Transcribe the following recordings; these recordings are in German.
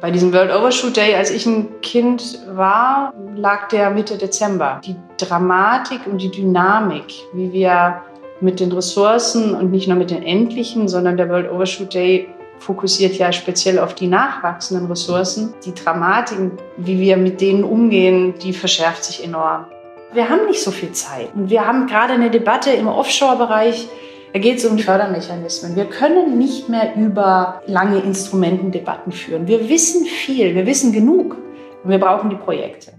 Bei diesem World Overshoot Day, als ich ein Kind war, lag der Mitte Dezember. Die Dramatik und die Dynamik, wie wir mit den Ressourcen und nicht nur mit den endlichen, sondern der World Overshoot Day fokussiert ja speziell auf die nachwachsenden Ressourcen. Die Dramatik, wie wir mit denen umgehen, die verschärft sich enorm. Wir haben nicht so viel Zeit. Und wir haben gerade eine Debatte im Offshore-Bereich, da geht es um Fördermechanismen. Wir können nicht mehr über lange Instrumentendebatten führen. Wir wissen viel, wir wissen genug und wir brauchen die Projekte.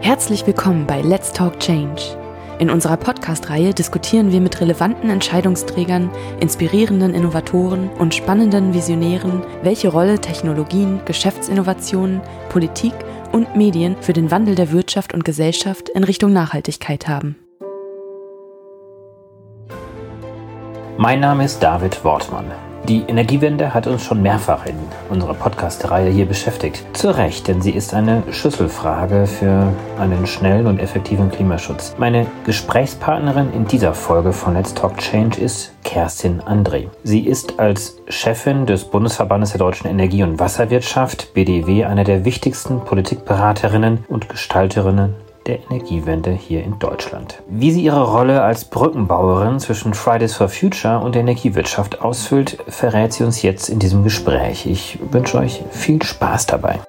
Herzlich willkommen bei Let's Talk Change. In unserer Podcast-Reihe diskutieren wir mit relevanten Entscheidungsträgern, inspirierenden Innovatoren und spannenden Visionären, welche Rolle Technologien, Geschäftsinnovationen, Politik und Medien für den Wandel der Wirtschaft und Gesellschaft in Richtung Nachhaltigkeit haben. Mein Name ist David Wortmann. Die Energiewende hat uns schon mehrfach in unserer Podcast-Reihe hier beschäftigt. Zu Recht, denn sie ist eine Schlüsselfrage für einen schnellen und effektiven Klimaschutz. Meine Gesprächspartnerin in dieser Folge von Let's Talk Change ist Kerstin André. Sie ist als Chefin des Bundesverbandes der deutschen Energie- und Wasserwirtschaft, BDW, eine der wichtigsten Politikberaterinnen und Gestalterinnen der Energiewende hier in Deutschland. Wie sie ihre Rolle als Brückenbauerin zwischen Fridays for Future und der Energiewirtschaft ausfüllt, verrät sie uns jetzt in diesem Gespräch. Ich wünsche euch viel Spaß dabei.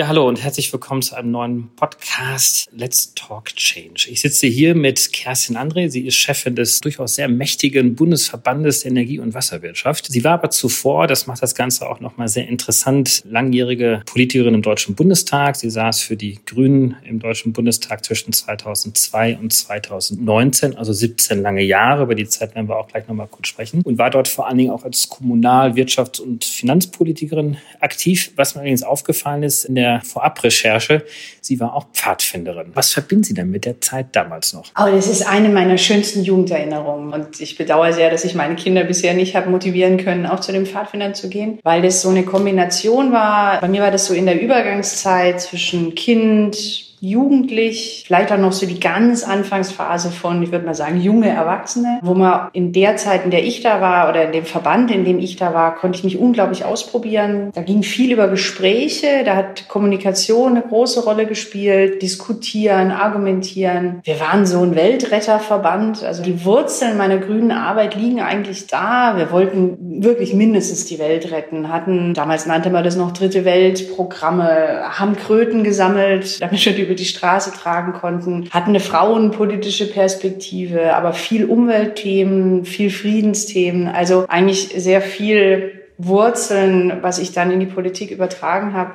Ja, hallo und herzlich willkommen zu einem neuen Podcast Let's Talk Change. Ich sitze hier mit Kerstin André. Sie ist Chefin des durchaus sehr mächtigen Bundesverbandes der Energie- und Wasserwirtschaft. Sie war aber zuvor, das macht das Ganze auch nochmal sehr interessant, langjährige Politikerin im Deutschen Bundestag. Sie saß für die Grünen im Deutschen Bundestag zwischen 2002 und 2019, also 17 lange Jahre. Über die Zeit werden wir auch gleich nochmal kurz sprechen. Und war dort vor allen Dingen auch als Kommunal-, Wirtschafts- und Finanzpolitikerin aktiv. Was mir allerdings aufgefallen ist in der der Vorabrecherche, sie war auch Pfadfinderin. Was verbinden Sie denn mit der Zeit damals noch? Oh, das ist eine meiner schönsten Jugenderinnerungen. Und ich bedauere sehr, dass ich meine Kinder bisher nicht habe motivieren können, auch zu den Pfadfindern zu gehen, weil das so eine Kombination war. Bei mir war das so in der Übergangszeit zwischen Kind, jugendlich, vielleicht auch noch so die ganz Anfangsphase von, ich würde mal sagen, junge Erwachsene, wo man in der Zeit, in der ich da war oder in dem Verband, in dem ich da war, konnte ich mich unglaublich ausprobieren. Da ging viel über Gespräche, da hat Kommunikation eine große Rolle gespielt, diskutieren, argumentieren. Wir waren so ein Weltretterverband, also die Wurzeln meiner grünen Arbeit liegen eigentlich da. Wir wollten wirklich mindestens die Welt retten, hatten, damals nannte man das noch Dritte Weltprogramme, haben Kröten gesammelt, damit wir die über die Straße tragen konnten, hatten eine frauenpolitische Perspektive, aber viel Umweltthemen, viel Friedensthemen, also eigentlich sehr viel Wurzeln, was ich dann in die Politik übertragen habe.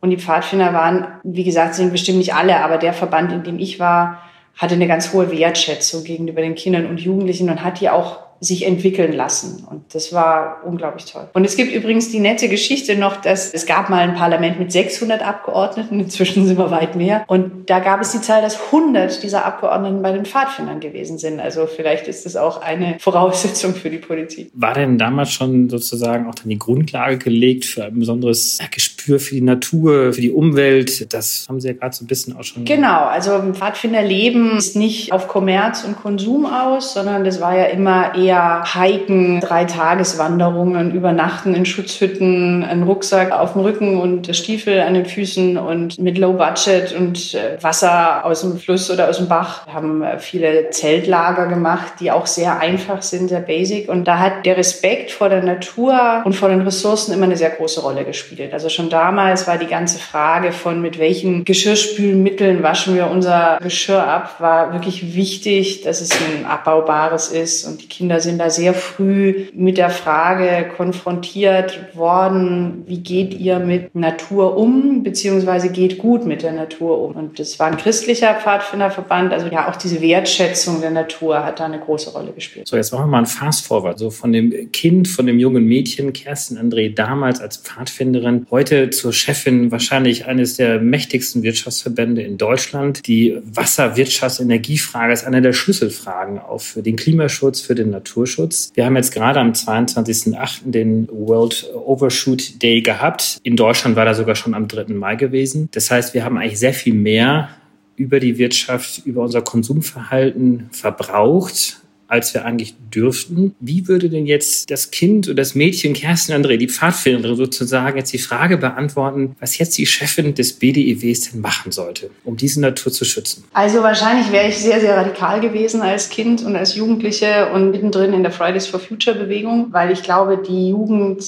Und die Pfadfinder waren, wie gesagt, sind bestimmt nicht alle, aber der Verband, in dem ich war, hatte eine ganz hohe Wertschätzung gegenüber den Kindern und Jugendlichen und hat die auch sich entwickeln lassen. Und das war unglaublich toll. Und es gibt übrigens die nette Geschichte noch, dass es gab mal ein Parlament mit 600 Abgeordneten, inzwischen sind wir weit mehr. Und da gab es die Zahl, dass 100 dieser Abgeordneten bei den Pfadfindern gewesen sind. Also vielleicht ist das auch eine Voraussetzung für die Politik. War denn damals schon sozusagen auch dann die Grundlage gelegt für ein besonderes Gespür für die Natur, für die Umwelt? Das haben Sie ja gerade so ein bisschen auch schon. Genau, also Pfadfinderleben ist nicht auf Kommerz und Konsum aus, sondern das war ja immer eher eher Hiken, Dreitageswanderungen, Übernachten in Schutzhütten, einen Rucksack auf dem Rücken und Stiefel an den Füßen und mit Low Budget und äh, Wasser aus dem Fluss oder aus dem Bach. Wir haben äh, viele Zeltlager gemacht, die auch sehr einfach sind, sehr basic. Und da hat der Respekt vor der Natur und vor den Ressourcen immer eine sehr große Rolle gespielt. Also schon damals war die ganze Frage von mit welchen Geschirrspülmitteln waschen wir unser Geschirr ab, war wirklich wichtig, dass es ein abbaubares ist und die Kinder sind da sehr früh mit der Frage konfrontiert worden, wie geht ihr mit Natur um, beziehungsweise geht gut mit der Natur um. Und das war ein christlicher Pfadfinderverband, also ja, auch diese Wertschätzung der Natur hat da eine große Rolle gespielt. So, jetzt machen wir mal ein Fast Forward, so von dem Kind, von dem jungen Mädchen, Kerstin André, damals als Pfadfinderin, heute zur Chefin wahrscheinlich eines der mächtigsten Wirtschaftsverbände in Deutschland. Die Wasserwirtschaftsenergiefrage ist eine der Schlüsselfragen auch für den Klimaschutz, für den Naturschutz. Naturschutz. Wir haben jetzt gerade am 22.08. den World Overshoot Day gehabt. In Deutschland war er sogar schon am 3. Mai gewesen. Das heißt, wir haben eigentlich sehr viel mehr über die Wirtschaft, über unser Konsumverhalten verbraucht als wir eigentlich dürften. Wie würde denn jetzt das Kind oder das Mädchen Kerstin André, die Pfadfinderin sozusagen, jetzt die Frage beantworten, was jetzt die Chefin des BDEWs denn machen sollte, um diese Natur zu schützen? Also wahrscheinlich wäre ich sehr, sehr radikal gewesen als Kind und als Jugendliche und mittendrin in der Fridays for Future Bewegung, weil ich glaube, die Jugend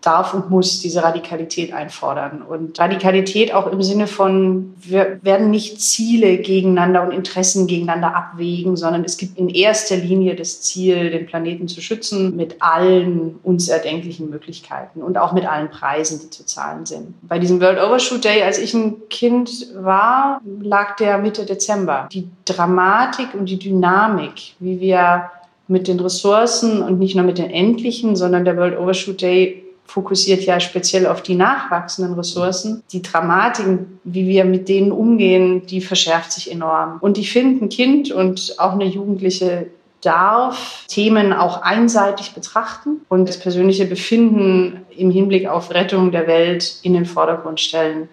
darf und muss diese Radikalität einfordern. Und Radikalität auch im Sinne von, wir werden nicht Ziele gegeneinander und Interessen gegeneinander abwägen, sondern es gibt in erster Linie das Ziel, den Planeten zu schützen mit allen uns erdenklichen Möglichkeiten und auch mit allen Preisen, die zu zahlen sind. Bei diesem World Overshoot Day, als ich ein Kind war, lag der Mitte Dezember. Die Dramatik und die Dynamik, wie wir mit den Ressourcen und nicht nur mit den endlichen, sondern der World Overshoot Day fokussiert ja speziell auf die nachwachsenden Ressourcen. Die Dramatiken, wie wir mit denen umgehen, die verschärft sich enorm. Und ich finde, ein Kind und auch eine Jugendliche darf Themen auch einseitig betrachten und das persönliche Befinden im Hinblick auf Rettung der Welt in den Vordergrund stellen.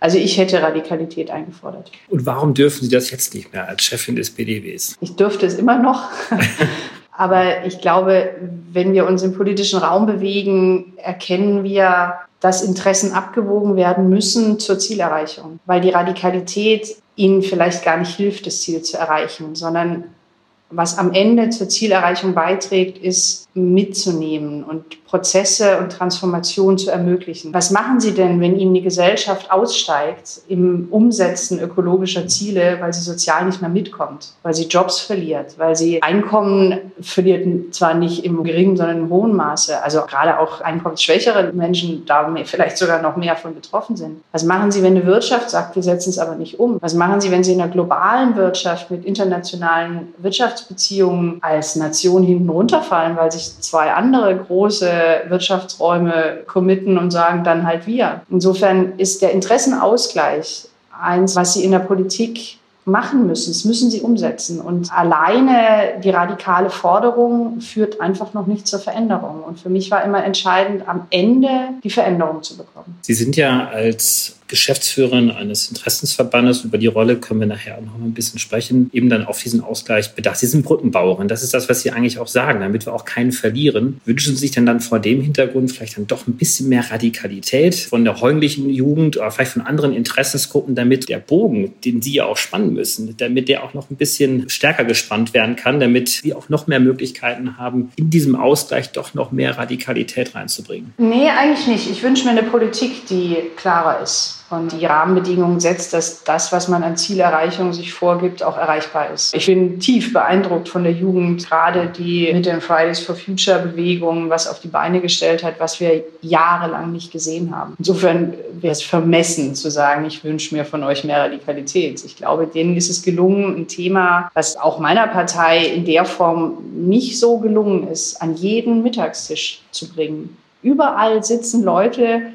Also ich hätte Radikalität eingefordert. Und warum dürfen Sie das jetzt nicht mehr als Chefin des BDWs? Ich dürfte es immer noch. Aber ich glaube, wenn wir uns im politischen Raum bewegen, erkennen wir, dass Interessen abgewogen werden müssen zur Zielerreichung, weil die Radikalität ihnen vielleicht gar nicht hilft, das Ziel zu erreichen, sondern was am Ende zur Zielerreichung beiträgt, ist mitzunehmen und Prozesse und Transformation zu ermöglichen. Was machen Sie denn, wenn Ihnen die Gesellschaft aussteigt im Umsetzen ökologischer Ziele, weil sie sozial nicht mehr mitkommt, weil sie Jobs verliert, weil sie Einkommen verliert, zwar nicht im geringen, sondern im hohen Maße. Also gerade auch einkommensschwächere Menschen da vielleicht sogar noch mehr von betroffen sind. Was machen Sie, wenn eine Wirtschaft sagt, wir setzen es aber nicht um? Was machen Sie, wenn Sie in einer globalen Wirtschaft mit internationalen Wirtschaftsbeziehungen als Nation hinten runterfallen, weil sich zwei andere große Wirtschaftsräume committen und sagen dann halt wir. Insofern ist der Interessenausgleich eins, was Sie in der Politik machen müssen. Das müssen sie umsetzen. Und alleine die radikale Forderung führt einfach noch nicht zur Veränderung. Und für mich war immer entscheidend, am Ende die Veränderung zu bekommen. Sie sind ja als Geschäftsführerin eines Interessensverbandes. Über die Rolle können wir nachher auch noch ein bisschen sprechen. Eben dann auf diesen Ausgleich bedacht. Sie sind Brückenbauerin. Das ist das, was Sie eigentlich auch sagen, damit wir auch keinen verlieren. Wünschen Sie sich denn dann vor dem Hintergrund vielleicht dann doch ein bisschen mehr Radikalität von der heimlichen Jugend oder vielleicht von anderen Interessensgruppen, damit der Bogen, den Sie ja auch spannen müssen, damit der auch noch ein bisschen stärker gespannt werden kann, damit wir auch noch mehr Möglichkeiten haben, in diesem Ausgleich doch noch mehr Radikalität reinzubringen? Nee, eigentlich nicht. Ich wünsche mir eine Politik, die klarer ist und die Rahmenbedingungen setzt, dass das, was man an Zielerreichung sich vorgibt, auch erreichbar ist. Ich bin tief beeindruckt von der Jugend, gerade die mit den Fridays for Future Bewegungen was auf die Beine gestellt hat, was wir jahrelang nicht gesehen haben. Insofern wäre es vermessen zu sagen, ich wünsche mir von euch mehr Radikalität. Ich glaube, denen ist es gelungen, ein Thema, was auch meiner Partei in der Form nicht so gelungen ist, an jeden Mittagstisch zu bringen. Überall sitzen Leute,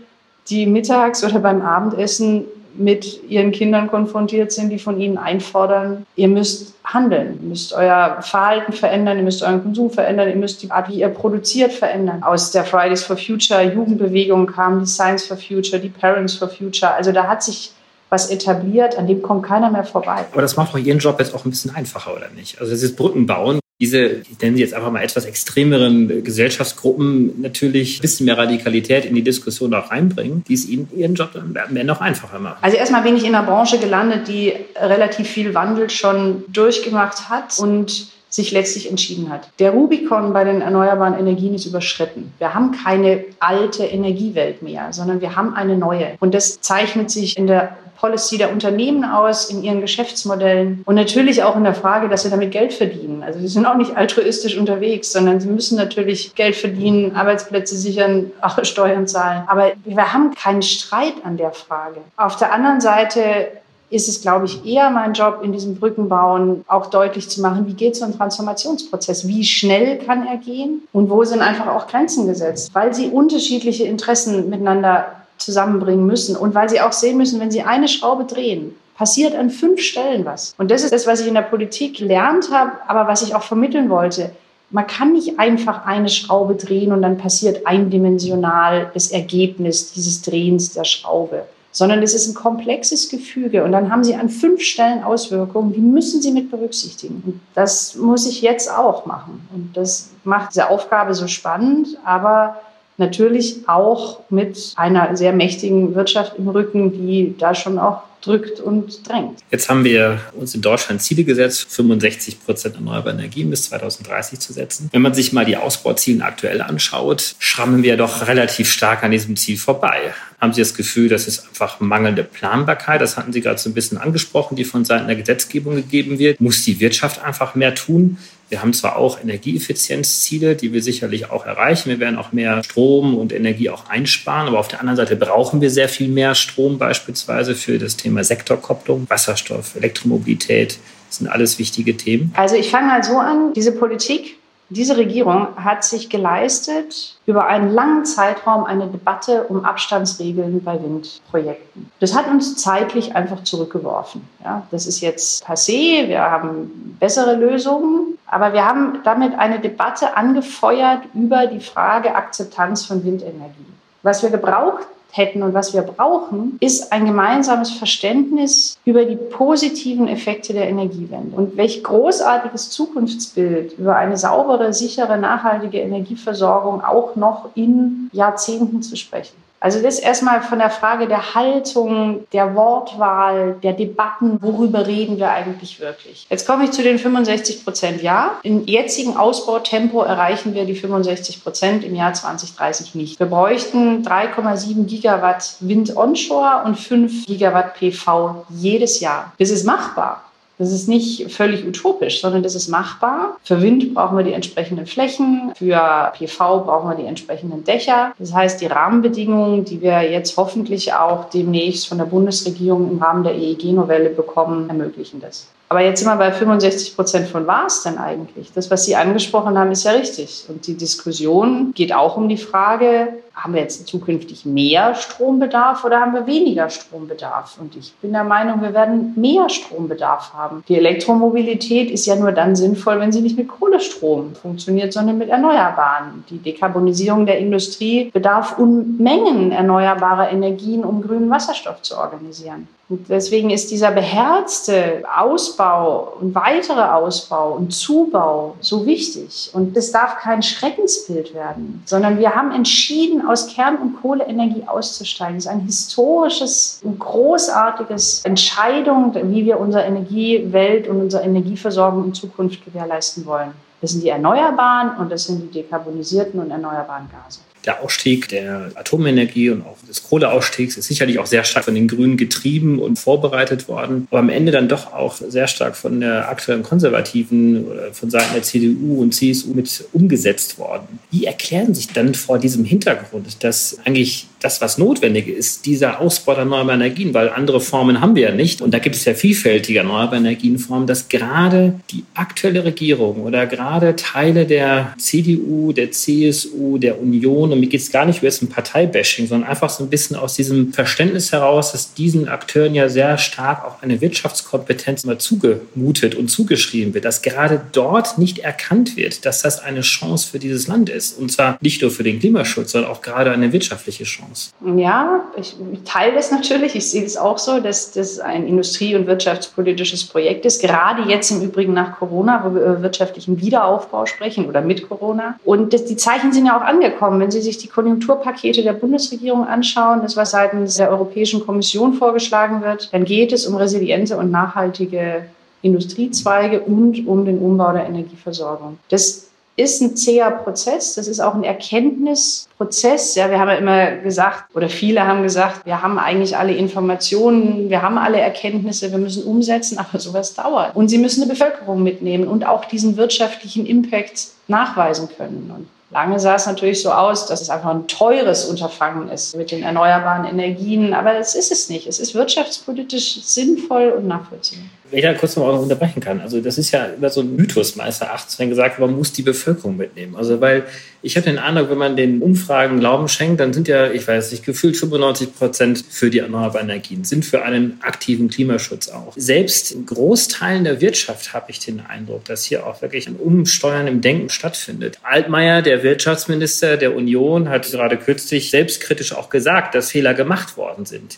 die mittags oder beim Abendessen mit ihren Kindern konfrontiert sind, die von ihnen einfordern, ihr müsst handeln, ihr müsst euer Verhalten verändern, ihr müsst euren Konsum verändern, ihr müsst die Art, wie ihr produziert, verändern. Aus der Fridays for Future Jugendbewegung kamen die Science for Future, die Parents for Future. Also da hat sich was etabliert, an dem kommt keiner mehr vorbei. Aber das macht doch Ihren Job jetzt auch ein bisschen einfacher, oder nicht? Also das ist Brücken bauen diese, ich nenne sie jetzt einfach mal etwas extremeren Gesellschaftsgruppen natürlich ein bisschen mehr Radikalität in die Diskussion auch reinbringen, die es ihnen ihren Job am Ende auch einfacher machen. Also erstmal bin ich in einer Branche gelandet, die relativ viel Wandel schon durchgemacht hat und sich letztlich entschieden hat. Der Rubikon bei den erneuerbaren Energien ist überschritten. Wir haben keine alte Energiewelt mehr, sondern wir haben eine neue. Und das zeichnet sich in der Policy der Unternehmen aus, in ihren Geschäftsmodellen und natürlich auch in der Frage, dass sie damit Geld verdienen. Also sie sind auch nicht altruistisch unterwegs, sondern sie müssen natürlich Geld verdienen, Arbeitsplätze sichern, auch Steuern zahlen. Aber wir haben keinen Streit an der Frage. Auf der anderen Seite ist es, glaube ich, eher mein Job in diesem Brückenbauen auch deutlich zu machen, wie geht so ein Transformationsprozess? Wie schnell kann er gehen? Und wo sind einfach auch Grenzen gesetzt? Weil sie unterschiedliche Interessen miteinander zusammenbringen müssen und weil sie auch sehen müssen, wenn sie eine Schraube drehen, passiert an fünf Stellen was. Und das ist das, was ich in der Politik gelernt habe, aber was ich auch vermitteln wollte. Man kann nicht einfach eine Schraube drehen und dann passiert eindimensional das Ergebnis dieses Drehens der Schraube sondern es ist ein komplexes Gefüge. Und dann haben Sie an fünf Stellen Auswirkungen, die müssen Sie mit berücksichtigen. Und das muss ich jetzt auch machen. Und das macht diese Aufgabe so spannend, aber natürlich auch mit einer sehr mächtigen Wirtschaft im Rücken, die da schon auch drückt und drängt. Jetzt haben wir uns in Deutschland Ziele gesetzt, 65 Prozent erneuerbare Energien bis 2030 zu setzen. Wenn man sich mal die Ausbauziele aktuell anschaut, schrammen wir doch relativ stark an diesem Ziel vorbei. Haben Sie das Gefühl, das ist einfach mangelnde Planbarkeit? Das hatten Sie gerade so ein bisschen angesprochen, die von Seiten der Gesetzgebung gegeben wird. Muss die Wirtschaft einfach mehr tun? Wir haben zwar auch Energieeffizienzziele, die wir sicherlich auch erreichen. Wir werden auch mehr Strom und Energie auch einsparen. Aber auf der anderen Seite brauchen wir sehr viel mehr Strom beispielsweise für das Thema Sektorkopplung, Wasserstoff, Elektromobilität. Das sind alles wichtige Themen. Also ich fange mal so an. Diese Politik diese Regierung hat sich geleistet, über einen langen Zeitraum eine Debatte um Abstandsregeln bei Windprojekten. Das hat uns zeitlich einfach zurückgeworfen. Ja, das ist jetzt passé, wir haben bessere Lösungen, aber wir haben damit eine Debatte angefeuert über die Frage Akzeptanz von Windenergie. Was wir gebraucht hätten und was wir brauchen, ist ein gemeinsames Verständnis über die positiven Effekte der Energiewende. Und welch großartiges Zukunftsbild über eine saubere, sichere, nachhaltige Energieversorgung auch noch in Jahrzehnten zu sprechen. Also das erstmal von der Frage der Haltung, der Wortwahl, der Debatten, worüber reden wir eigentlich wirklich. Jetzt komme ich zu den 65 Prozent. Ja, im jetzigen Ausbautempo erreichen wir die 65 Prozent im Jahr 2030 nicht. Wir bräuchten 3,7 Gigawatt Wind onshore und 5 Gigawatt PV jedes Jahr. Das ist machbar. Das ist nicht völlig utopisch, sondern das ist machbar. Für Wind brauchen wir die entsprechenden Flächen, für PV brauchen wir die entsprechenden Dächer. Das heißt, die Rahmenbedingungen, die wir jetzt hoffentlich auch demnächst von der Bundesregierung im Rahmen der EEG-Novelle bekommen, ermöglichen das. Aber jetzt sind wir bei 65 Prozent von was denn eigentlich? Das, was Sie angesprochen haben, ist ja richtig. Und die Diskussion geht auch um die Frage, haben wir jetzt zukünftig mehr Strombedarf oder haben wir weniger Strombedarf? Und ich bin der Meinung, wir werden mehr Strombedarf haben. Die Elektromobilität ist ja nur dann sinnvoll, wenn sie nicht mit Kohlestrom funktioniert, sondern mit Erneuerbaren. Die Dekarbonisierung der Industrie bedarf Unmengen erneuerbarer Energien, um grünen Wasserstoff zu organisieren. Und deswegen ist dieser beherzte Ausbau und weitere Ausbau und Zubau so wichtig. Und es darf kein Schreckensbild werden, sondern wir haben entschieden, aus Kern- und Kohleenergie auszusteigen. Ist ein historisches und großartiges Entscheidung, wie wir unsere Energiewelt und unsere Energieversorgung in Zukunft gewährleisten wollen. Das sind die Erneuerbaren und das sind die dekarbonisierten und erneuerbaren Gase der Ausstieg der Atomenergie und auch des Kohleausstiegs ist sicherlich auch sehr stark von den Grünen getrieben und vorbereitet worden, aber am Ende dann doch auch sehr stark von der aktuellen Konservativen oder von Seiten der CDU und CSU mit umgesetzt worden. Wie erklären sich dann vor diesem Hintergrund, dass eigentlich das, was notwendig ist, dieser Ausbau der erneuerbaren Energien, weil andere Formen haben wir ja nicht. Und da gibt es ja vielfältige erneuerbare Energienformen, dass gerade die aktuelle Regierung oder gerade Teile der CDU, der CSU, der Union, und mir geht es gar nicht über ein Parteibashing, sondern einfach so ein bisschen aus diesem Verständnis heraus, dass diesen Akteuren ja sehr stark auch eine Wirtschaftskompetenz immer zugemutet und zugeschrieben wird, dass gerade dort nicht erkannt wird, dass das eine Chance für dieses Land ist. Und zwar nicht nur für den Klimaschutz, sondern auch gerade eine wirtschaftliche Chance. Ja, ich, teile das natürlich. Ich sehe es auch so, dass das ein industrie- und wirtschaftspolitisches Projekt ist. Gerade jetzt im Übrigen nach Corona, wo wir über wirtschaftlichen Wiederaufbau sprechen oder mit Corona. Und das, die Zeichen sind ja auch angekommen. Wenn Sie sich die Konjunkturpakete der Bundesregierung anschauen, das was seitens der Europäischen Kommission vorgeschlagen wird, dann geht es um resiliente und nachhaltige Industriezweige und um den Umbau der Energieversorgung. Das ist ein zäher Prozess. Das ist auch ein Erkenntnisprozess. Ja, wir haben ja immer gesagt, oder viele haben gesagt, wir haben eigentlich alle Informationen, wir haben alle Erkenntnisse, wir müssen umsetzen, aber sowas dauert. Und sie müssen eine Bevölkerung mitnehmen und auch diesen wirtschaftlichen Impact nachweisen können. Und Lange sah es natürlich so aus, dass es einfach ein teures Unterfangen ist mit den erneuerbaren Energien, aber das ist es nicht. Es ist wirtschaftspolitisch sinnvoll und nachvollziehbar. Wenn ich da kurz noch unterbrechen kann, also das ist ja immer so ein Mythos meines Erachtens, wenn gesagt man muss die Bevölkerung mitnehmen. Also weil ich habe den Eindruck, wenn man den Umfragen Glauben schenkt, dann sind ja, ich weiß nicht, gefühlt 95 Prozent für die erneuerbaren Energien, sind für einen aktiven Klimaschutz auch. Selbst in Großteilen der Wirtschaft habe ich den Eindruck, dass hier auch wirklich ein Umsteuern im Denken stattfindet. Altmaier, der Wirtschaftsminister der Union, hat gerade kürzlich selbstkritisch auch gesagt, dass Fehler gemacht worden sind.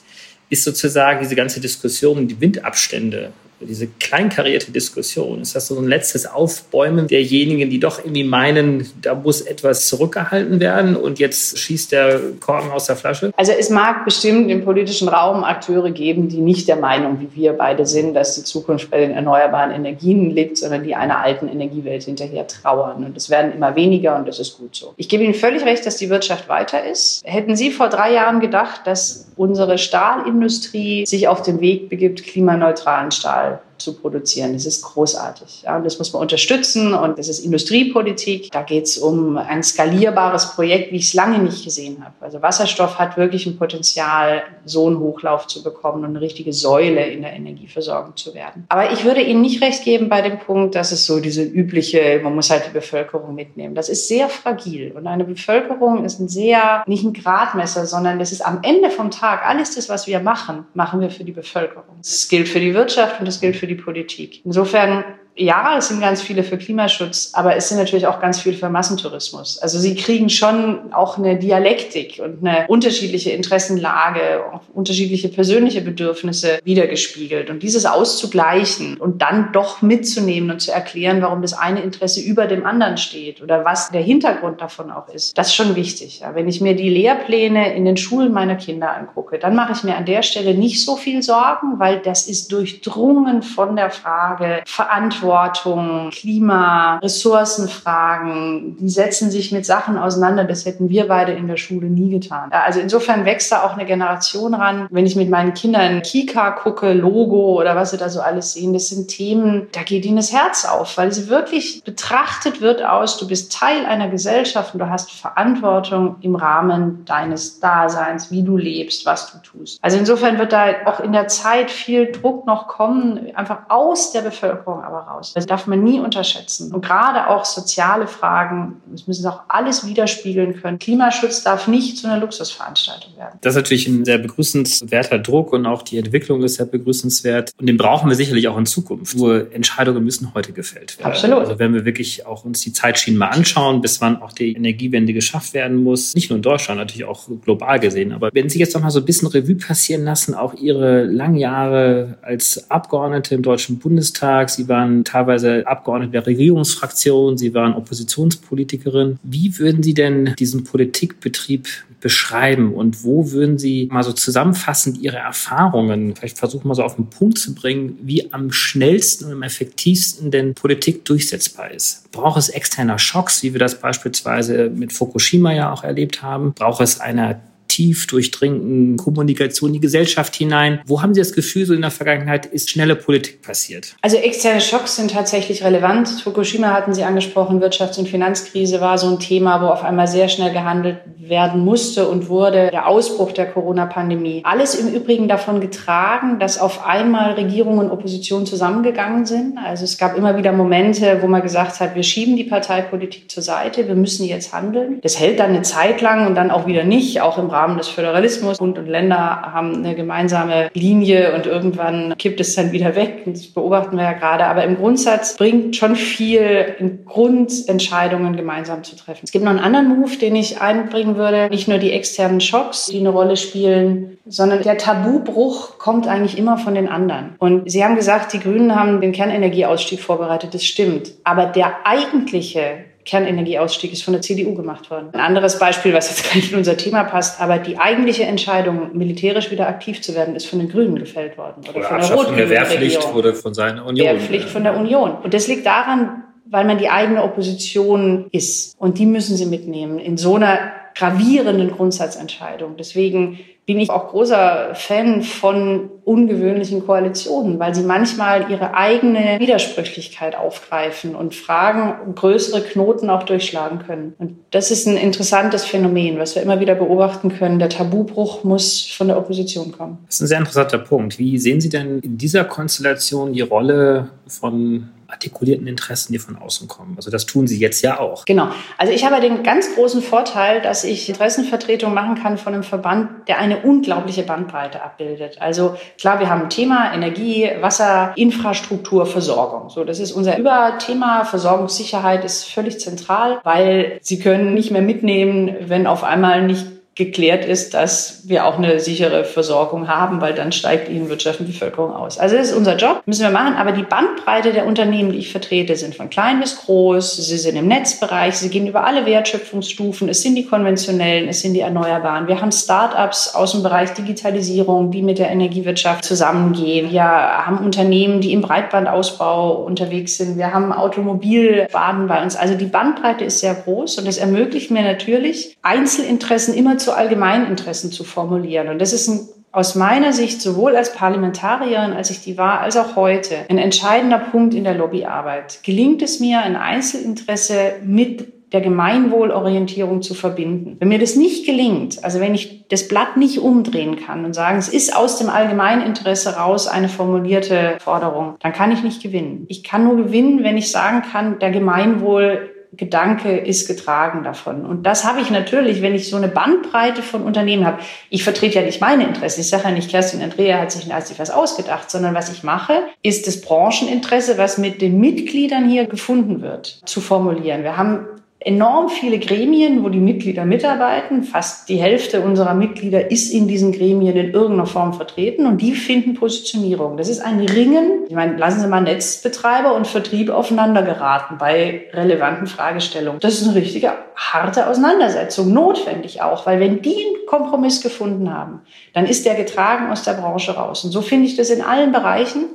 ist sozusagen diese ganze Diskussion um die Windabstände diese kleinkarierte Diskussion, ist das so ein letztes Aufbäumen derjenigen, die doch irgendwie meinen, da muss etwas zurückgehalten werden und jetzt schießt der Korken aus der Flasche? Also es mag bestimmt im politischen Raum Akteure geben, die nicht der Meinung, wie wir beide sind, dass die Zukunft bei den erneuerbaren Energien liegt, sondern die einer alten Energiewelt hinterher trauern. Und es werden immer weniger und das ist gut so. Ich gebe Ihnen völlig recht, dass die Wirtschaft weiter ist. Hätten Sie vor drei Jahren gedacht, dass unsere Stahlindustrie sich auf den Weg begibt, klimaneutralen Stahl time zu produzieren. Das ist großartig. Ja, und das muss man unterstützen und das ist Industriepolitik. Da geht es um ein skalierbares Projekt, wie ich es lange nicht gesehen habe. Also Wasserstoff hat wirklich ein Potenzial, so einen Hochlauf zu bekommen und eine richtige Säule in der Energieversorgung zu werden. Aber ich würde Ihnen nicht recht geben bei dem Punkt, dass es so diese übliche, man muss halt die Bevölkerung mitnehmen. Das ist sehr fragil und eine Bevölkerung ist ein sehr, nicht ein Gradmesser, sondern das ist am Ende vom Tag, alles das, was wir machen, machen wir für die Bevölkerung. Das gilt für die Wirtschaft und das gilt für für die Politik. Insofern ja, es sind ganz viele für Klimaschutz, aber es sind natürlich auch ganz viele für Massentourismus. Also sie kriegen schon auch eine Dialektik und eine unterschiedliche Interessenlage, auch unterschiedliche persönliche Bedürfnisse wiedergespiegelt. Und dieses auszugleichen und dann doch mitzunehmen und zu erklären, warum das eine Interesse über dem anderen steht oder was der Hintergrund davon auch ist, das ist schon wichtig. Wenn ich mir die Lehrpläne in den Schulen meiner Kinder angucke, dann mache ich mir an der Stelle nicht so viel Sorgen, weil das ist durchdrungen von der Frage Verantwortung Verantwortung, Klima, Ressourcenfragen, die setzen sich mit Sachen auseinander. Das hätten wir beide in der Schule nie getan. Also insofern wächst da auch eine Generation ran. Wenn ich mit meinen Kindern Kika gucke, Logo oder was sie da so alles sehen, das sind Themen, da geht ihnen das Herz auf, weil sie wirklich betrachtet wird aus, du bist Teil einer Gesellschaft und du hast Verantwortung im Rahmen deines Daseins, wie du lebst, was du tust. Also insofern wird da auch in der Zeit viel Druck noch kommen, einfach aus der Bevölkerung aber raus aus. Das darf man nie unterschätzen. Und gerade auch soziale Fragen, das müssen auch alles widerspiegeln können. Klimaschutz darf nicht zu einer Luxusveranstaltung werden. Das ist natürlich ein sehr begrüßenswerter Druck und auch die Entwicklung ist sehr begrüßenswert. Und den brauchen wir sicherlich auch in Zukunft. Nur Entscheidungen müssen heute gefällt werden. Absolut. Also wenn wir wirklich auch uns die Zeitschienen mal anschauen, bis wann auch die Energiewende geschafft werden muss, nicht nur in Deutschland, natürlich auch global gesehen. Aber wenn Sie jetzt noch mal so ein bisschen Revue passieren lassen, auch Ihre langen Jahre als Abgeordnete im Deutschen Bundestag, Sie waren teilweise Abgeordnete der Regierungsfraktion, Sie waren Oppositionspolitikerin. Wie würden Sie denn diesen Politikbetrieb beschreiben und wo würden Sie mal so zusammenfassend Ihre Erfahrungen, vielleicht versuchen mal so auf den Punkt zu bringen, wie am schnellsten und am effektivsten denn Politik durchsetzbar ist? Braucht es externer Schocks, wie wir das beispielsweise mit Fukushima ja auch erlebt haben? Braucht es einer tief durchdringenden Kommunikation in die Gesellschaft hinein. Wo haben Sie das Gefühl, so in der Vergangenheit ist schnelle Politik passiert? Also externe Schocks sind tatsächlich relevant. Fukushima hatten Sie angesprochen, Wirtschafts- und Finanzkrise war so ein Thema, wo auf einmal sehr schnell gehandelt werden musste und wurde. Der Ausbruch der Corona-Pandemie. Alles im Übrigen davon getragen, dass auf einmal Regierung und Opposition zusammengegangen sind. Also es gab immer wieder Momente, wo man gesagt hat, wir schieben die Parteipolitik zur Seite, wir müssen jetzt handeln. Das hält dann eine Zeit lang und dann auch wieder nicht, auch im Rahmen des Föderalismus. Bund und Länder haben eine gemeinsame Linie und irgendwann kippt es dann wieder weg. Das beobachten wir ja gerade. Aber im Grundsatz bringt schon viel in Grundentscheidungen gemeinsam zu treffen. Es gibt noch einen anderen Move, den ich einbringen würde. Nicht nur die externen Schocks, die eine Rolle spielen, sondern der Tabubruch kommt eigentlich immer von den anderen. Und Sie haben gesagt, die Grünen haben den Kernenergieausstieg vorbereitet. Das stimmt. Aber der eigentliche Kernenergieausstieg ist von der CDU gemacht worden. Ein anderes Beispiel, was jetzt gar nicht in unser Thema passt, aber die eigentliche Entscheidung, militärisch wieder aktiv zu werden, ist von den Grünen gefällt worden. Oder, oder von der rot der Wehrpflicht Regierung. wurde von seiner Union. Wehrpflicht von der Union. Und das liegt daran, weil man die eigene Opposition ist. Und die müssen sie mitnehmen in so einer gravierenden Grundsatzentscheidung. Deswegen bin ich auch großer Fan von ungewöhnlichen Koalitionen, weil sie manchmal ihre eigene Widersprüchlichkeit aufgreifen und Fragen größere Knoten auch durchschlagen können. Und das ist ein interessantes Phänomen, was wir immer wieder beobachten können. Der Tabubruch muss von der Opposition kommen. Das ist ein sehr interessanter Punkt. Wie sehen Sie denn in dieser Konstellation die Rolle von artikulierten Interessen, die von außen kommen. Also das tun Sie jetzt ja auch. Genau. Also ich habe den ganz großen Vorteil, dass ich Interessenvertretung machen kann von einem Verband, der eine unglaubliche Bandbreite abbildet. Also klar, wir haben ein Thema Energie, Wasser, Infrastruktur, Versorgung. So, das ist unser Überthema. Versorgungssicherheit ist völlig zentral, weil Sie können nicht mehr mitnehmen, wenn auf einmal nicht geklärt ist, dass wir auch eine sichere Versorgung haben, weil dann steigt ihnen Wirtschaft und Bevölkerung aus. Also das ist unser Job, müssen wir machen. Aber die Bandbreite der Unternehmen, die ich vertrete, sind von klein bis groß. Sie sind im Netzbereich, sie gehen über alle Wertschöpfungsstufen. Es sind die konventionellen, es sind die erneuerbaren. Wir haben Start-ups aus dem Bereich Digitalisierung, die mit der Energiewirtschaft zusammengehen. Wir haben Unternehmen, die im Breitbandausbau unterwegs sind. Wir haben Automobilbaden bei uns. Also die Bandbreite ist sehr groß und es ermöglicht mir natürlich, Einzelinteressen immer zu Allgemeininteressen zu formulieren. Und das ist ein aus meiner Sicht sowohl als Parlamentarierin, als ich die war, als auch heute ein entscheidender Punkt in der Lobbyarbeit. Gelingt es mir, ein Einzelinteresse mit der Gemeinwohlorientierung zu verbinden. Wenn mir das nicht gelingt, also wenn ich das Blatt nicht umdrehen kann und sagen, es ist aus dem Allgemeininteresse raus eine formulierte Forderung, dann kann ich nicht gewinnen. Ich kann nur gewinnen, wenn ich sagen kann, der Gemeinwohl Gedanke ist getragen davon. Und das habe ich natürlich, wenn ich so eine Bandbreite von Unternehmen habe. Ich vertrete ja nicht meine Interessen. Ich sage ja nicht, Kerstin Andrea hat sich, hat sich was ausgedacht, sondern was ich mache, ist das Brancheninteresse, was mit den Mitgliedern hier gefunden wird, zu formulieren. Wir haben enorm viele Gremien, wo die Mitglieder mitarbeiten. Fast die Hälfte unserer Mitglieder ist in diesen Gremien in irgendeiner Form vertreten und die finden Positionierung. Das ist ein Ringen. Ich meine, lassen Sie mal Netzbetreiber und Vertrieb aufeinander geraten bei relevanten Fragestellungen. Das ist eine richtige harte Auseinandersetzung, notwendig auch, weil wenn die einen Kompromiss gefunden haben, dann ist der getragen aus der Branche raus. Und so finde ich das in allen Bereichen.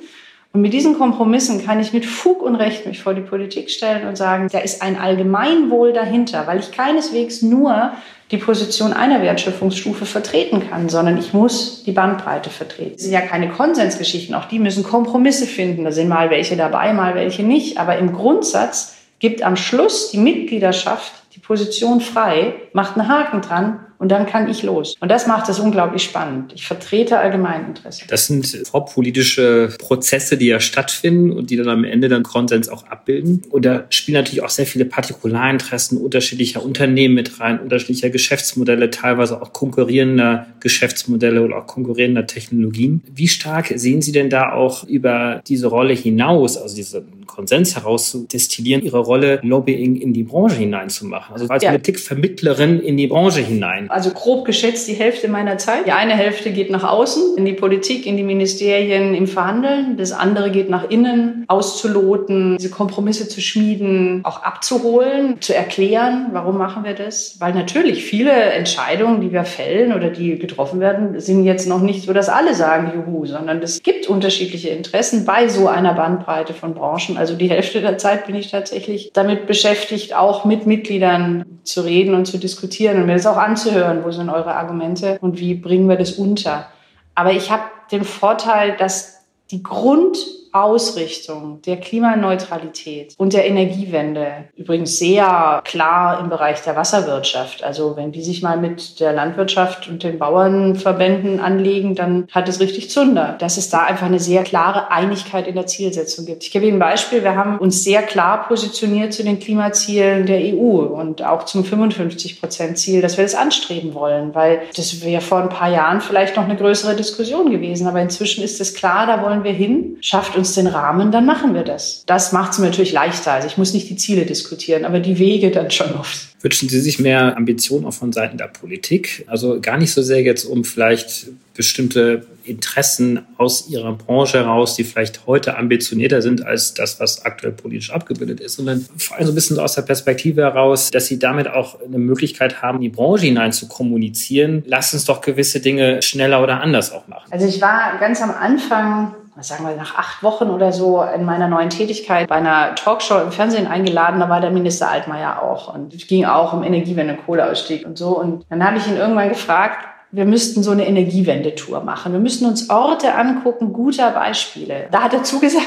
Und mit diesen Kompromissen kann ich mit Fug und Recht mich vor die Politik stellen und sagen, da ist ein Allgemeinwohl dahinter, weil ich keineswegs nur die Position einer Wertschöpfungsstufe vertreten kann, sondern ich muss die Bandbreite vertreten. Es sind ja keine Konsensgeschichten, auch die müssen Kompromisse finden. Da sind mal welche dabei, mal welche nicht. Aber im Grundsatz gibt am Schluss die Mitgliedschaft die Position frei, macht einen Haken dran und dann kann ich los. Und das macht es unglaublich spannend. Ich vertrete Allgemeininteresse. Das sind vorpolitische Prozesse, die ja stattfinden und die dann am Ende dann Konsens auch abbilden. Und da spielen natürlich auch sehr viele Partikularinteressen unterschiedlicher Unternehmen mit rein, unterschiedlicher Geschäftsmodelle, teilweise auch konkurrierender Geschäftsmodelle oder auch konkurrierender Technologien. Wie stark sehen Sie denn da auch über diese Rolle hinaus, also diesen Konsens herauszudestillieren, Ihre Rolle Lobbying in die Branche hineinzumachen? Also als ja. Politikvermittlerin in die Branche hinein. Also grob geschätzt die Hälfte meiner Zeit. Die eine Hälfte geht nach außen, in die Politik, in die Ministerien, im Verhandeln. Das andere geht nach innen, auszuloten, diese Kompromisse zu schmieden, auch abzuholen, zu erklären, warum machen wir das? Weil natürlich viele Entscheidungen, die wir fällen oder die getroffen werden, sind jetzt noch nicht so, dass alle sagen, juhu, sondern es gibt unterschiedliche Interessen bei so einer Bandbreite von Branchen. Also die Hälfte der Zeit bin ich tatsächlich damit beschäftigt, auch mit Mitgliedern zu reden und zu diskutieren und mir das auch anzuhören, wo sind eure Argumente und wie bringen wir das unter. Aber ich habe den Vorteil, dass die Grund Ausrichtung der Klimaneutralität und der Energiewende übrigens sehr klar im Bereich der Wasserwirtschaft. Also wenn die sich mal mit der Landwirtschaft und den Bauernverbänden anlegen, dann hat es richtig Zunder, dass es da einfach eine sehr klare Einigkeit in der Zielsetzung gibt. Ich gebe Ihnen ein Beispiel. Wir haben uns sehr klar positioniert zu den Klimazielen der EU und auch zum 55 Prozent Ziel, dass wir das anstreben wollen, weil das wäre vor ein paar Jahren vielleicht noch eine größere Diskussion gewesen. Aber inzwischen ist es klar, da wollen wir hin. Schafft den Rahmen, dann machen wir das. Das macht es mir natürlich leichter. Also ich muss nicht die Ziele diskutieren, aber die Wege dann schon oft. Wünschen Sie sich mehr Ambitionen auch von Seiten der Politik? Also gar nicht so sehr jetzt um vielleicht bestimmte Interessen aus Ihrer Branche heraus, die vielleicht heute ambitionierter sind als das, was aktuell politisch abgebildet ist, sondern vor allem so ein bisschen aus der Perspektive heraus, dass Sie damit auch eine Möglichkeit haben, in die Branche hinein zu kommunizieren. Lass uns doch gewisse Dinge schneller oder anders auch machen. Also ich war ganz am Anfang sagen wir, nach acht Wochen oder so in meiner neuen Tätigkeit bei einer Talkshow im Fernsehen eingeladen. Da war der Minister Altmaier auch. Und es ging auch um Energiewende, Kohleausstieg und so. Und dann habe ich ihn irgendwann gefragt, wir müssten so eine Energiewendetour machen. Wir müssten uns Orte angucken, guter Beispiele. Da hat er zugesagt,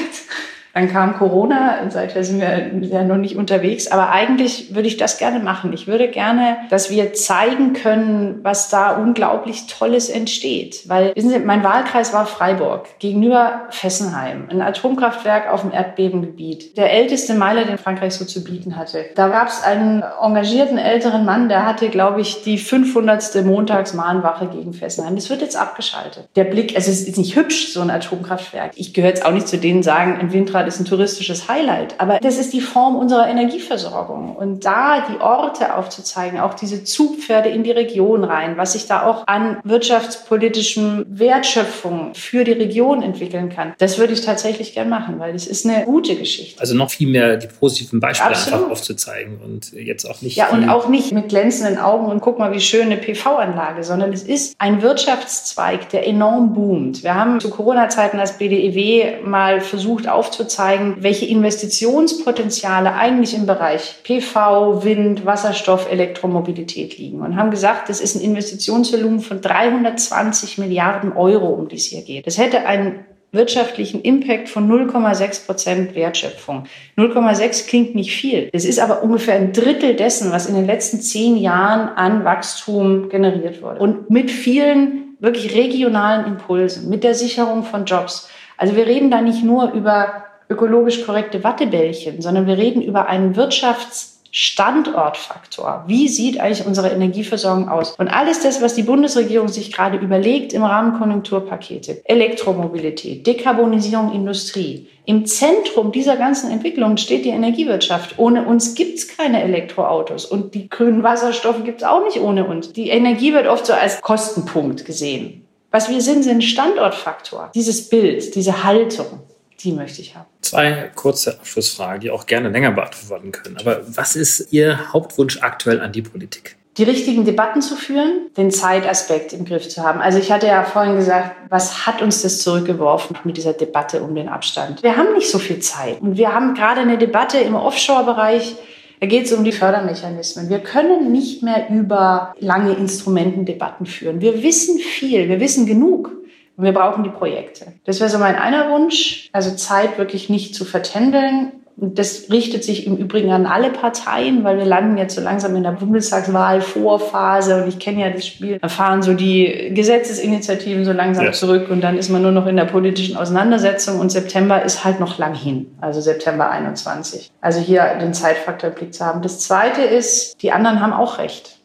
dann kam Corona, seither sind wir ja noch nicht unterwegs, aber eigentlich würde ich das gerne machen. Ich würde gerne, dass wir zeigen können, was da unglaublich Tolles entsteht. Weil, wissen Sie, mein Wahlkreis war Freiburg gegenüber Fessenheim, ein Atomkraftwerk auf dem Erdbebengebiet. Der älteste Meiler, den Frankreich so zu bieten hatte. Da gab es einen engagierten älteren Mann, der hatte, glaube ich, die 500. Montagsmahnwache gegen Fessenheim. Das wird jetzt abgeschaltet. Der Blick, also es ist nicht hübsch, so ein Atomkraftwerk. Ich gehöre jetzt auch nicht zu denen, sagen, im Windrad das ein touristisches Highlight. Aber das ist die Form unserer Energieversorgung. Und da die Orte aufzuzeigen, auch diese Zugpferde in die Region rein, was sich da auch an wirtschaftspolitischem Wertschöpfung für die Region entwickeln kann, das würde ich tatsächlich gern machen, weil es ist eine gute Geschichte. Also noch viel mehr die positiven Beispiele Absolut. einfach aufzuzeigen und jetzt auch nicht. Ja, und auch nicht mit glänzenden Augen und guck mal, wie schön eine PV-Anlage, sondern es ist ein Wirtschaftszweig, der enorm boomt. Wir haben zu Corona-Zeiten als BDEW mal versucht aufzuzeigen, welche Investitionspotenziale eigentlich im Bereich PV, Wind, Wasserstoff, Elektromobilität liegen und haben gesagt, das ist ein Investitionsvolumen von 320 Milliarden Euro, um die es hier geht. Das hätte einen wirtschaftlichen Impact von 0,6 Prozent Wertschöpfung. 0,6 klingt nicht viel. Das ist aber ungefähr ein Drittel dessen, was in den letzten zehn Jahren an Wachstum generiert wurde. Und mit vielen wirklich regionalen Impulsen, mit der Sicherung von Jobs. Also wir reden da nicht nur über ökologisch korrekte Wattebällchen, sondern wir reden über einen Wirtschafts Standortfaktor. Wie sieht eigentlich unsere Energieversorgung aus? Und alles das, was die Bundesregierung sich gerade überlegt im Rahmen Konjunkturpakete, Elektromobilität, Dekarbonisierung Industrie, im Zentrum dieser ganzen Entwicklung steht die Energiewirtschaft. Ohne uns gibt's keine Elektroautos und die grünen Wasserstoffe gibt's auch nicht ohne uns. Die Energie wird oft so als Kostenpunkt gesehen. Was wir sind, sind Standortfaktor. Dieses Bild, diese Haltung. Die möchte ich haben. Zwei kurze Abschlussfragen, die auch gerne länger beantworten können. Aber was ist Ihr Hauptwunsch aktuell an die Politik? die richtigen Debatten zu führen, den Zeitaspekt im Griff zu haben. Also ich hatte ja vorhin gesagt, was hat uns das zurückgeworfen mit dieser Debatte um den Abstand? Wir haben nicht so viel Zeit. Und wir haben gerade eine Debatte im Offshore-Bereich, da geht es um die Fördermechanismen. Wir können nicht mehr über lange Instrumentendebatten führen. Wir wissen viel, wir wissen genug. Und wir brauchen die Projekte. Das wäre so mein einer Wunsch, also Zeit wirklich nicht zu vertändeln. Und das richtet sich im Übrigen an alle Parteien, weil wir landen jetzt so langsam in der Bundestagswahl Vorphase und ich kenne ja das Spiel. Da fahren so die Gesetzesinitiativen so langsam ja. zurück und dann ist man nur noch in der politischen Auseinandersetzung und September ist halt noch lang hin, also September 21. Also hier den Zeitfaktor im Blick zu haben. Das zweite ist, die anderen haben auch recht.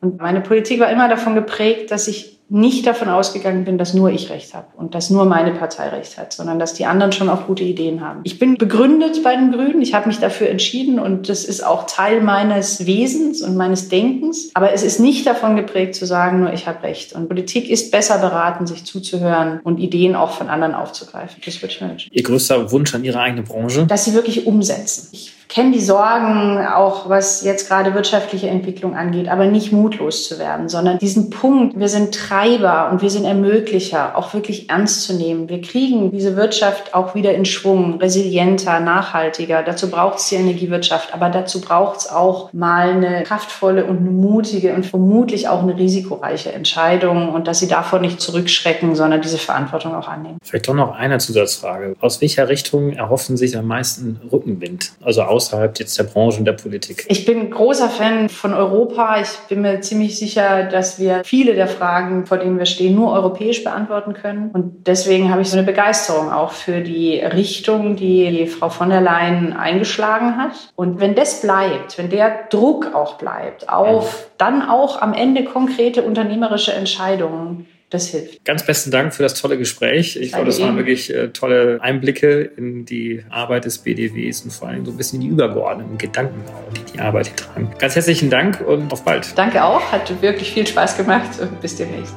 Und meine Politik war immer davon geprägt, dass ich nicht davon ausgegangen bin, dass nur ich recht habe und dass nur meine Partei recht hat, sondern dass die anderen schon auch gute Ideen haben. Ich bin begründet bei den Grünen, ich habe mich dafür entschieden und das ist auch Teil meines Wesens und meines Denkens. Aber es ist nicht davon geprägt zu sagen, nur ich habe recht. Und Politik ist besser beraten, sich zuzuhören und Ideen auch von anderen aufzugreifen. Das würde ich mir wünschen. Ihr größter Wunsch an Ihre eigene Branche? Dass sie wirklich umsetzen. Ich kenne die Sorgen, auch was jetzt gerade wirtschaftliche Entwicklung angeht, aber nicht mutlos zu werden, sondern diesen Punkt, wir sind Treiber und wir sind Ermöglicher, auch wirklich ernst zu nehmen. Wir kriegen diese Wirtschaft auch wieder in Schwung, resilienter, nachhaltiger. Dazu braucht es die Energiewirtschaft, aber dazu braucht es auch mal eine kraftvolle und eine mutige und vermutlich auch eine risikoreiche Entscheidung und dass sie davor nicht zurückschrecken, sondern diese Verantwortung auch annehmen. Vielleicht doch noch eine Zusatzfrage. Aus welcher Richtung erhoffen sich am meisten Rückenwind? Also außerhalb jetzt der Branche und der Politik? Ich bin großer Fan von Europa. Ich bin mir ziemlich sicher, dass wir viele der Fragen, vor denen wir stehen, nur europäisch beantworten können. Und deswegen habe ich so eine Begeisterung auch für die Richtung, die Frau von der Leyen eingeschlagen hat. Und wenn das bleibt, wenn der Druck auch bleibt auf dann auch am Ende konkrete unternehmerische Entscheidungen, das hilft. Ganz besten Dank für das tolle Gespräch. Ich glaube, das waren wirklich äh, tolle Einblicke in die Arbeit des BDWs und vor allem so ein bisschen die übergeordneten Gedanken, die die Arbeit hier tragen. Ganz herzlichen Dank und auf bald. Danke auch, hat wirklich viel Spaß gemacht und bis demnächst.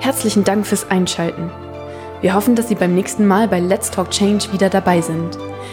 Herzlichen Dank fürs Einschalten. Wir hoffen, dass Sie beim nächsten Mal bei Let's Talk Change wieder dabei sind.